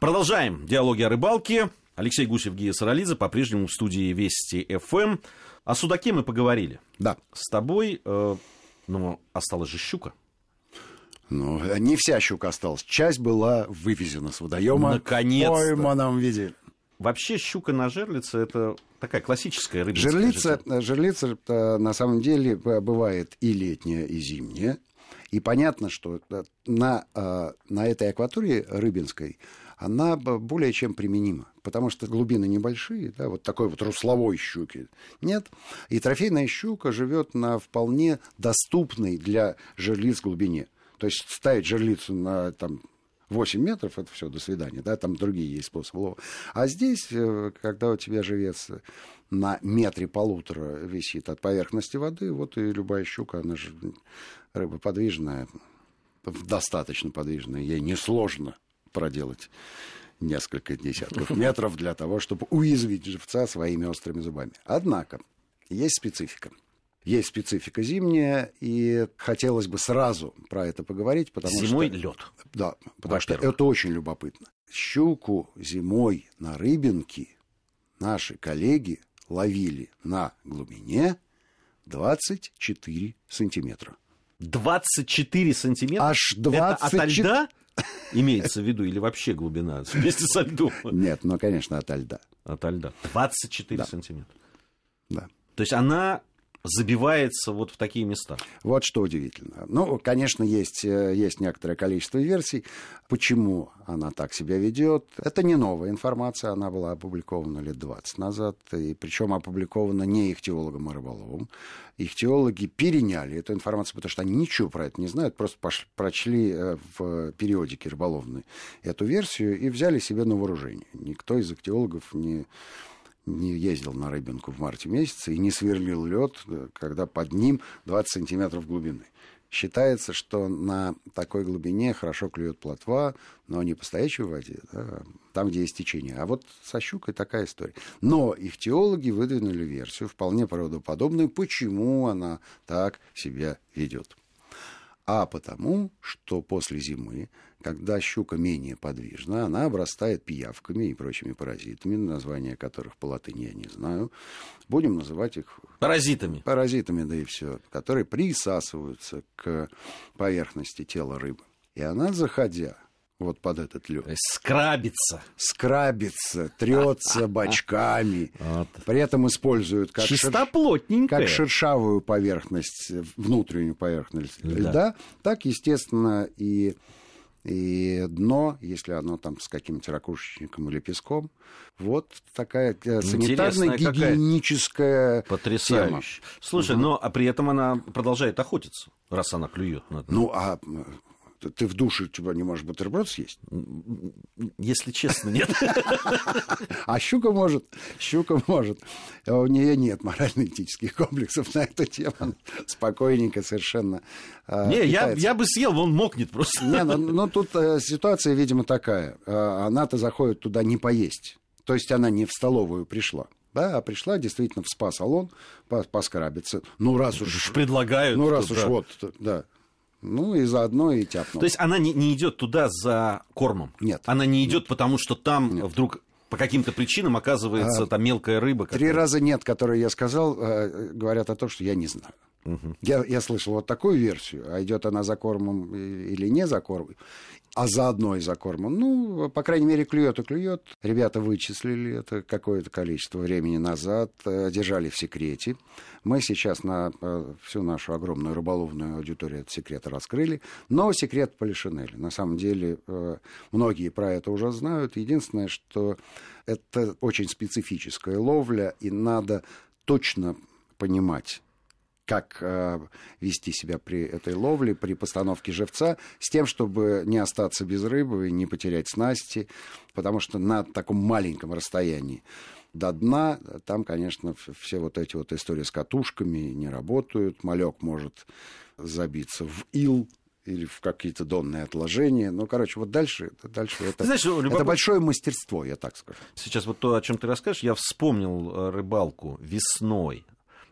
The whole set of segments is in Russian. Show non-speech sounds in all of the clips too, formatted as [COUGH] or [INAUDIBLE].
Продолжаем диалоги о рыбалке. Алексей Гусев, Гия Саралидзе, по-прежнему в студии Вести ФМ. О судаке мы поговорили. Да. С тобой, э, ну, осталась же щука. Ну, не вся щука осталась. Часть была вывезена с водоема. Наконец-то. В пойманном виде. Вообще щука на жерлице это такая классическая рыба. Жерлица, жерлица на самом деле бывает и летняя, и зимняя. И понятно, что на, э, на этой акватории рыбинской она более чем применима, потому что глубины небольшие, да, вот такой вот русловой щуки нет. И трофейная щука живет на вполне доступной для жерлиц глубине. То есть ставить жерлицу на там, 8 метров, это все, до свидания, да, там другие есть способы лова. А здесь, э, когда у тебя живец на метре полутора висит от поверхности воды, вот и любая щука, она же рыба подвижная, достаточно подвижная, ей несложно проделать несколько десятков метров для того, чтобы уязвить живца своими острыми зубами. Однако, есть специфика. Есть специфика зимняя, и хотелось бы сразу про это поговорить, потому Зимой что... лед. Да, потому что это очень любопытно. Щуку зимой на рыбинке наши коллеги ловили на глубине 24 сантиметра. 24 сантиметра? Аж 24... Это от льда имеется в виду или вообще глубина вместе со льдом? Нет, ну, конечно, от льда. От льда. 24 да. сантиметра. Да. То есть она забивается вот в такие места. Вот что удивительно. Ну, конечно, есть, э, есть некоторое количество версий, почему она так себя ведет. Это не новая информация, она была опубликована лет 20 назад, и причем опубликована не ихтиологом, а рыболовом. Ихтиологи переняли эту информацию, потому что они ничего про это не знают, просто пошли, прочли э, в периодике рыболовной эту версию и взяли себе на вооружение. Никто из ихтиологов не не ездил на рыбинку в марте месяце и не сверлил лед, когда под ним 20 сантиметров глубины. Считается, что на такой глубине хорошо клюет плотва, но не по стоячей воде, да, там, где есть течение. А вот со щукой такая история. Но их теологи выдвинули версию, вполне правдоподобную, почему она так себя ведет а потому, что после зимы, когда щука менее подвижна, она обрастает пиявками и прочими паразитами, названия которых по латыни я не знаю. Будем называть их... Паразитами. Паразитами, да и все, которые присасываются к поверхности тела рыбы. И она, заходя вот под этот лед. Скрабится. Скрабится, трется [LAUGHS] бочками. Вот. При этом используют как, шер... как шершавую поверхность, внутреннюю поверхность да. льда, так, естественно, и и дно, если оно там с каким-то ракушечником или песком. Вот такая э, санитарно-гигиеническая тема. Слушай, угу. но а при этом она продолжает охотиться, раз она клюет на дно. Ну, а ты в душе тебя не можешь бутерброд съесть? Если честно, нет. [LAUGHS] А щука может, щука может. А у нее нет морально-этических комплексов на эту тему. Спокойненько совершенно. А, не, я, я бы съел, он мокнет просто. Не, ну, ну тут э, ситуация, видимо, такая. А, она-то заходит туда не поесть. То есть она не в столовую пришла. Да, а пришла действительно в спа-салон поскрабиться. Ну, раз уж... Предлагают. Ну, раз уж вот, да. Ну и заодно и тяпнул. То есть она не, не идет туда за кормом? Нет. Она не идет, потому что там нет. вдруг по каким-то причинам оказывается а, там мелкая рыба. Три раза нет, которые я сказал, э, говорят о том, что я не знаю. Я, я слышал вот такую версию, а идет она за кормом или не за кормом а заодно и за кормом. Ну, по крайней мере, клюет и клюет. Ребята вычислили это какое-то количество времени назад, э, держали в секрете. Мы сейчас на э, всю нашу огромную рыболовную аудиторию этот секрет раскрыли, но секрет Полишинеля. На самом деле, э, многие про это уже знают. Единственное, что это очень специфическая ловля, и надо точно понимать, как э, вести себя при этой ловле, при постановке живца, с тем, чтобы не остаться без рыбы и не потерять снасти, потому что на таком маленьком расстоянии до дна, там, конечно, все вот эти вот истории с катушками не работают, малек может забиться в ил, или в какие-то донные отложения. Ну, короче, вот дальше, дальше это, знаешь, рыбак... это большое мастерство, я так скажу. Сейчас вот то, о чем ты расскажешь, я вспомнил э, рыбалку весной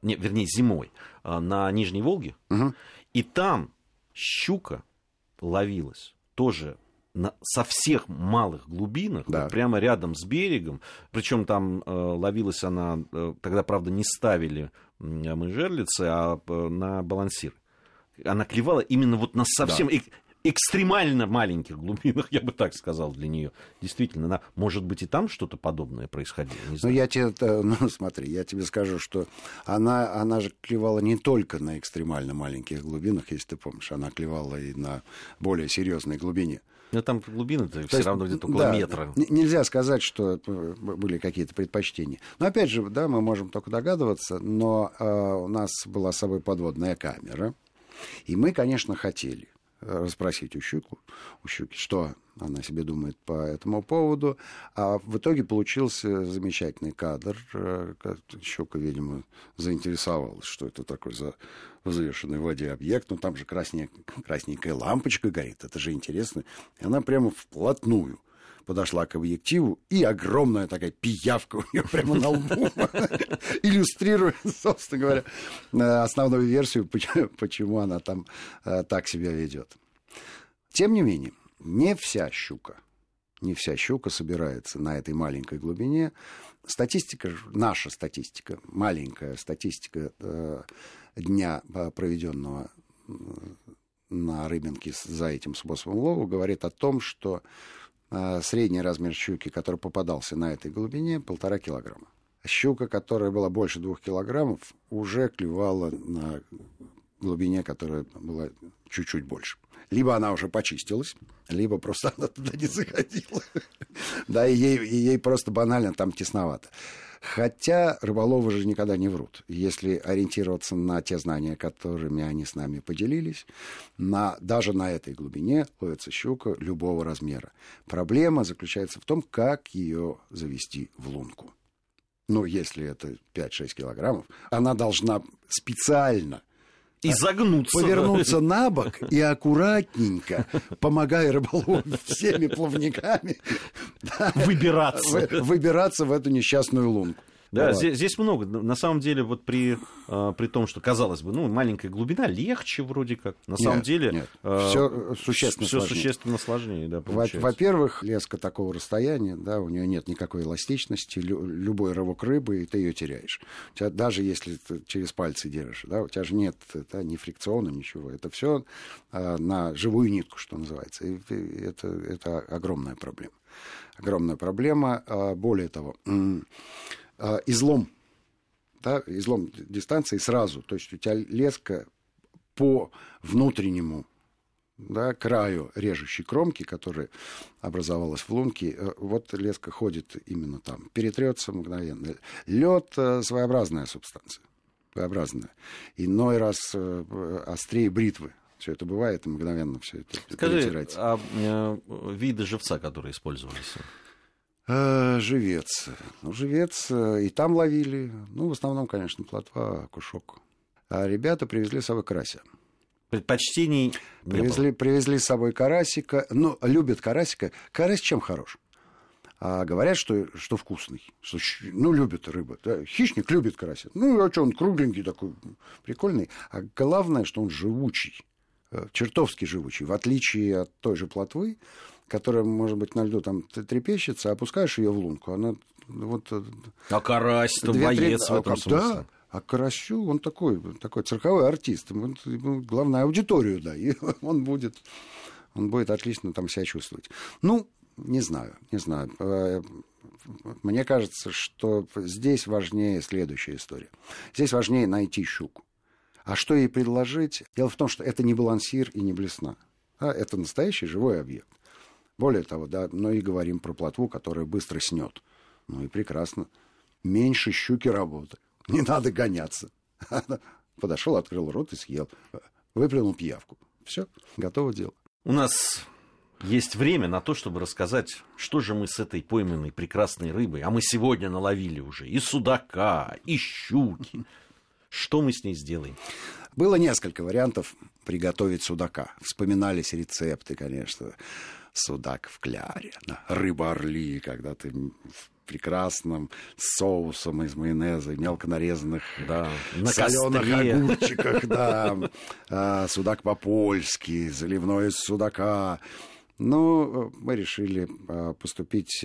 не, вернее, зимой а, на Нижней Волге, угу. и там щука ловилась тоже на, со всех малых глубинах, да. вот прямо рядом с берегом. Причем там э, ловилась она, э, тогда, правда, не ставили э, мы жерлицы, а э, на балансир. Она клевала именно вот на совсем... Да экстремально маленьких глубинах, [LAUGHS] я бы так сказал, для нее. Действительно, она, может быть, и там что-то подобное происходило. Ну, я тебе, [LAUGHS] ну, смотри, я тебе скажу, что она, она же клевала не только на экстремально маленьких глубинах, если ты помнишь, она клевала и на более серьезной глубине. Но там глубины-то все равно где-то около да, метра. Нельзя сказать, что были какие-то предпочтения. Но опять же, да, мы можем только догадываться, но э, у нас была с собой подводная камера. И мы, конечно, хотели расспросить у, щуку, у щуки, что она себе думает по этому поводу. А в итоге получился замечательный кадр. Э, щука, видимо, заинтересовалась, что это такой за взвешенный в воде объект. Ну, там же красненькая, [LAUGHS] красненькая лампочка горит. Это же интересно. И она прямо вплотную подошла к объективу, и огромная такая пиявка у нее прямо на лбу, [LAUGHS] иллюстрирует, собственно говоря, э, основную версию, почему она там э, так себя ведет. Тем не менее, не вся щука, не вся щука собирается на этой маленькой глубине. Статистика, наша статистика, маленькая статистика э, дня, проведенного на рыбинке за этим способом лова, говорит о том, что средний размер щуки, который попадался на этой глубине, полтора килограмма. Щука, которая была больше двух килограммов, уже клевала на глубине, которая была чуть-чуть больше. Либо она уже почистилась, либо просто она туда не заходила. [LAUGHS] Да, и ей, и ей просто банально там тесновато. Хотя рыболовы же никогда не врут. Если ориентироваться на те знания, которыми они с нами поделились, на, даже на этой глубине ловится щука любого размера. Проблема заключается в том, как ее завести в лунку. Ну, если это 5-6 килограммов, она должна специально и загнуться. Повернуться на бок и аккуратненько, помогая рыболову [LAUGHS] всеми плавниками, выбираться. выбираться в эту несчастную лунку. Да, вот. здесь, здесь много. На самом деле, вот при, э, при том, что, казалось бы, ну, маленькая глубина легче вроде как. На нет, самом деле... Нет, э, все существенно все сложнее. существенно сложнее, да, Во-первых, леска такого расстояния, да, у нее нет никакой эластичности. Лю- любой рывок рыбы, и ты ее теряешь. У тебя, даже если ты через пальцы держишь, да, у тебя же нет да, ни фрикциона, ничего. Это все э, на живую нитку, что называется. И это, это огромная проблема. Огромная проблема. А, более того, э, излом, да, излом дистанции сразу. То есть у тебя леска по внутреннему да, краю режущей кромки, которая образовалась в лунке, э, вот леска ходит именно там, перетрется мгновенно. Лед э, своеобразная субстанция, своеобразная. Иной раз э, острее бритвы. Все это бывает, и мгновенно все это Скажи, перетирается. а э, виды живца, которые использовались? А, живец. Ну, живец э, и там ловили. Ну, в основном, конечно, плотва, кушок. А ребята привезли с собой карася. Предпочтений привезли, привезли с собой карасика. Ну, любят карасика. Карась чем хорош? А говорят, что, что вкусный. Что, ну, любят рыбу. Да. Хищник любит карася. Ну, а что, он кругленький такой, прикольный. А главное, что он живучий. Э, чертовски живучий. В отличие от той же плотвы, которая, может быть, на льду там трепещется, опускаешь ее в лунку, она вот... Э, а карась-то боец в этом а, смысле. Да, а Карасю, он такой, такой цирковой артист. Он, главное, аудиторию, да, и [LAUGHS] он будет, он будет отлично там себя чувствовать. Ну, не знаю, не знаю. Э, мне кажется, что здесь важнее следующая история. Здесь важнее найти щуку. А что ей предложить? Дело в том, что это не балансир и не блесна. А это настоящий живой объект. Более того, да, но и говорим про плотву, которая быстро снет. Ну и прекрасно. Меньше щуки работы. [LAUGHS] Не надо гоняться. [LAUGHS] Подошел, открыл рот и съел. Выплюнул пиявку. Все, готово дело. У нас есть время на то, чтобы рассказать, что же мы с этой пойманной прекрасной рыбой, а мы сегодня наловили уже и судака, и щуки. [LAUGHS] Что мы с ней сделаем? Было несколько вариантов приготовить судака. Вспоминались рецепты, конечно судак в кляре, да, рыба-орли, когда ты в прекрасном соусом из майонеза, мелко нарезанных да, на соленых огурчиках, да, [LAUGHS] а, судак по-польски, заливной из судака, Но мы решили поступить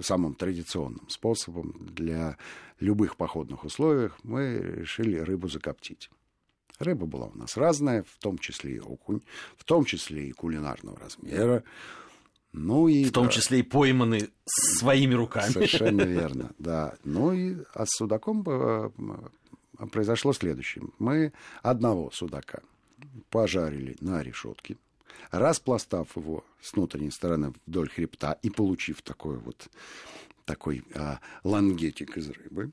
самым традиционным способом для любых походных условий. Мы решили рыбу закоптить. Рыба была у нас разная, в том числе и окунь, в том числе и кулинарного размера. Ну и, в том числе и пойманы своими руками. Совершенно [LAUGHS] верно, да. Ну и а с судаком произошло следующее. Мы одного судака пожарили на решетке, распластав его с внутренней стороны вдоль хребта и получив такой вот такой а, лангетик из рыбы.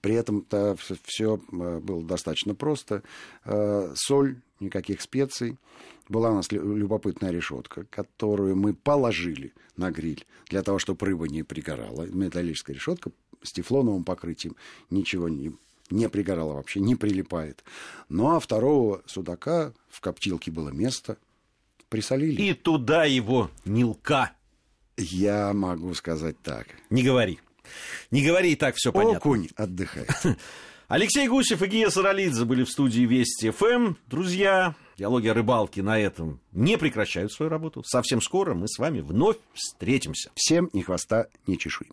При этом -то все э, было достаточно просто. Э, соль, никаких специй. Была у нас любопытная решетка, которую мы положили на гриль для того, чтобы рыба не пригорала. Металлическая решетка с тефлоновым покрытием. Ничего не, не пригорала вообще, не прилипает. Ну а второго судака в коптилке было место. Присолили. И туда его нилка. Я могу сказать так. Не говори. Не говори, и так все понятно. Окунь отдыхает. [LAUGHS] Алексей Гусев и Гия Саралидзе были в студии Вести ФМ. Друзья, диалоги о рыбалке на этом не прекращают свою работу. Совсем скоро мы с вами вновь встретимся. Всем ни хвоста, ни чешуй.